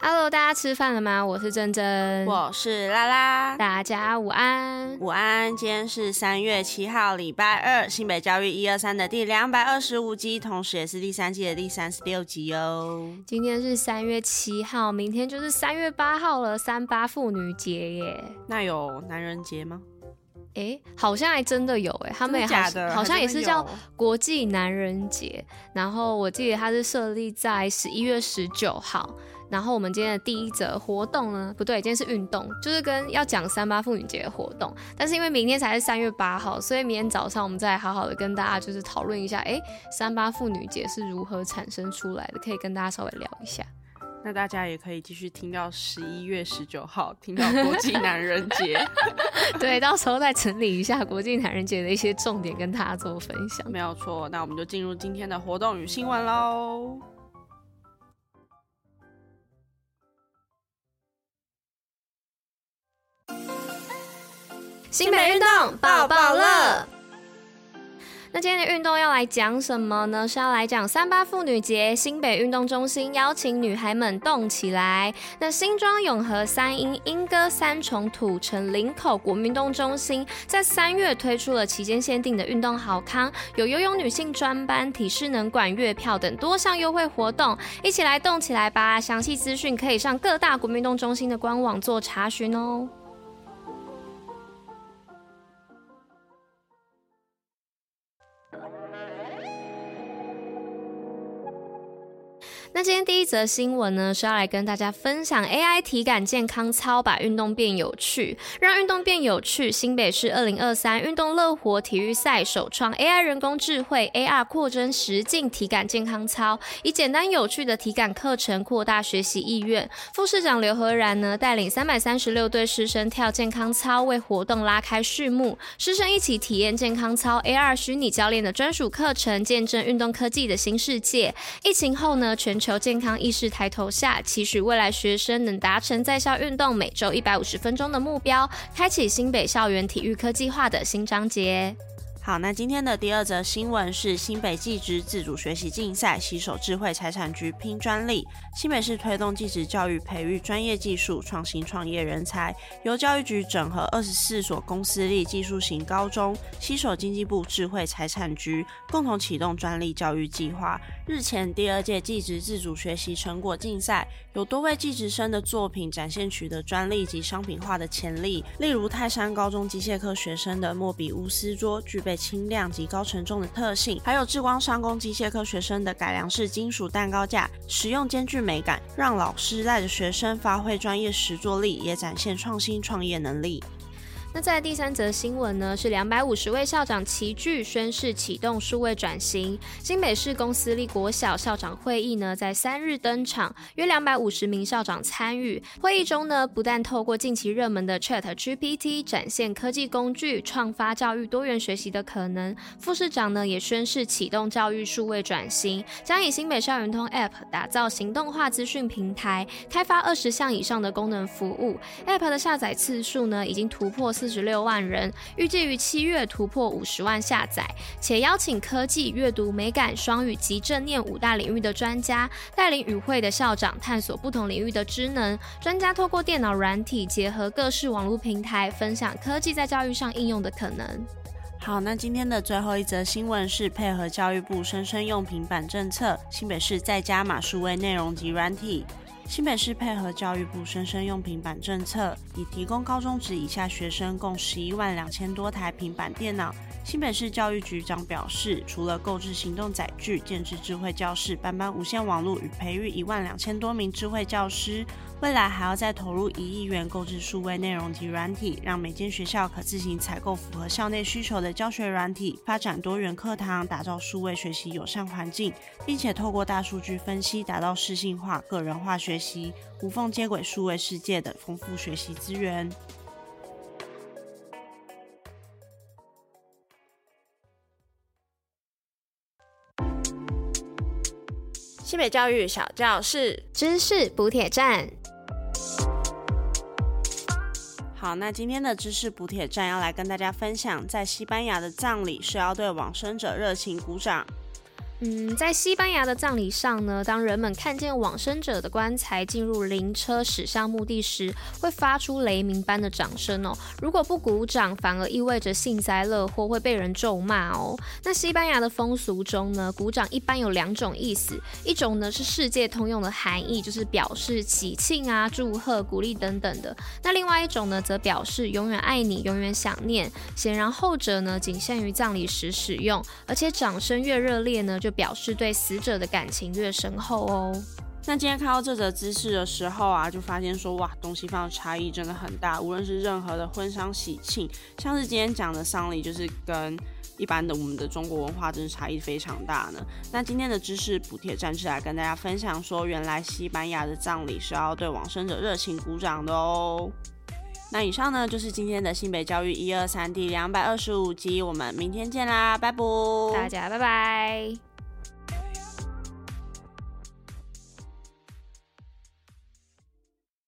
Hello，大家吃饭了吗？我是珍珍，我是拉拉，大家午安，午安。今天是三月七号，礼拜二，新北教育一二三的第两百二十五集，同时也是第三季的第三十六集哦。今天是三月七号，明天就是三月八号了，三八妇女节耶。那有男人节吗？哎、欸，好像还真的有哎，他们也好，好像也是叫国际男人节。然后我记得它是设立在十一月十九号。然后我们今天的第一则活动呢，不对，今天是运动，就是跟要讲三八妇女节的活动。但是因为明天才是三月八号，所以明天早上我们再好好的跟大家就是讨论一下，哎，三八妇女节是如何产生出来的，可以跟大家稍微聊一下。那大家也可以继续听到十一月十九号，听到国际男人节。对，到时候再整理一下国际男人节的一些重点，跟大家做分享。没有错，那我们就进入今天的活动与新闻喽。新北运动报报乐。那今天的运动要来讲什么呢？是要来讲三八妇女节。新北运动中心邀请女孩们动起来。那新庄永和三莺莺歌三重土城林口国民运动中心在三月推出了期间限定的运动好康，有游泳女性专班、体适能馆月票等多项优惠活动，一起来动起来吧！详细资讯可以上各大国民运动中心的官网做查询哦。第一则新闻呢，是要来跟大家分享 AI 体感健康操，把运动变有趣，让运动变有趣。新北市二零二三运动乐活体育赛首创 AI 人工智慧 AR 扩增实境体感健康操，以简单有趣的体感课程扩大学习意愿。副市长刘和然呢，带领三百三十六对师生跳健康操，为活动拉开序幕。师生一起体验健康操 AR 虚拟教练的专属课程，见证运动科技的新世界。疫情后呢，全球健健康意识抬头下，期许未来学生能达成在校运动每周一百五十分钟的目标，开启新北校园体育科技化的新章节。好，那今天的第二则新闻是新北技职自主学习竞赛携手智慧财产局拼专利。新北市推动技职教育，培育专业技术创新创业人才，由教育局整合二十四所公私立技术型高中，携手经济部智慧财产局，共同启动专利教育计划。日前，第二届技职自主学习成果竞赛，有多位技职生的作品展现取得专利及商品化的潜力。例如，泰山高中机械科学生的莫比乌斯桌，具备轻量及高承重的特性；还有智光商工机械科学生的改良式金属蛋糕架，使用兼具美感，让老师带着学生发挥专业实作力，也展现创新创业能力。那在第三则新闻呢，是两百五十位校长齐聚宣誓启动数位转型。新北市公私立国小校长会议呢，在三日登场，约两百五十名校长参与。会议中呢，不但透过近期热门的 Chat GPT 展现科技工具创发教育多元学习的可能，副市长呢也宣誓启动教育数位转型，将以新北校园通 App 打造行动化资讯平台，开发二十项以上的功能服务。App 的下载次数呢，已经突破四四十六万人，预计于七月突破五十万下载，且邀请科技、阅读、美感、双语及正念五大领域的专家，带领与会的校长探索不同领域的知能。专家透过电脑软体结合各式网络平台，分享科技在教育上应用的可能。好，那今天的最后一则新闻是配合教育部生生用平板政策，新北市再加码数位内容及软体。新北市配合教育部生生用平板政策，已提供高中职以下学生共十一万两千多台平板电脑。新北市教育局长表示，除了购置行动载具、建置智慧教室、班班无线网络与培育一万两千多名智慧教师，未来还要再投入一亿元购置数位内容及软体，让每间学校可自行采购符合校内需求的教学软体，发展多元课堂，打造数位学习友善环境，并且透过大数据分析，达到适性化、个人化学习，无缝接轨数位世界的丰富学习资源。新北教育小教室，知识补铁站。好，那今天的知识补铁站要来跟大家分享，在西班牙的葬礼是要对往生者热情鼓掌。嗯，在西班牙的葬礼上呢，当人们看见往生者的棺材进入灵车驶向墓地时，会发出雷鸣般的掌声哦。如果不鼓掌，反而意味着幸灾乐祸，会被人咒骂哦。那西班牙的风俗中呢，鼓掌一般有两种意思，一种呢是世界通用的含义，就是表示喜庆啊、祝贺、鼓励等等的。那另外一种呢，则表示永远爱你、永远想念。显然后者呢，仅限于葬礼时使用，而且掌声越热烈呢，就表示对死者的感情越深厚哦。那今天看到这则知识的时候啊，就发现说哇，东西方的差异真的很大。无论是任何的婚丧喜庆，像是今天讲的丧礼，就是跟一般的我们的中国文化真是差异非常大呢。那今天的知识补贴站是来跟大家分享说，原来西班牙的葬礼是要对往生者热情鼓掌的哦。那以上呢，就是今天的新北教育一二三第两百二十五集，我们明天见啦，拜拜，大家拜拜。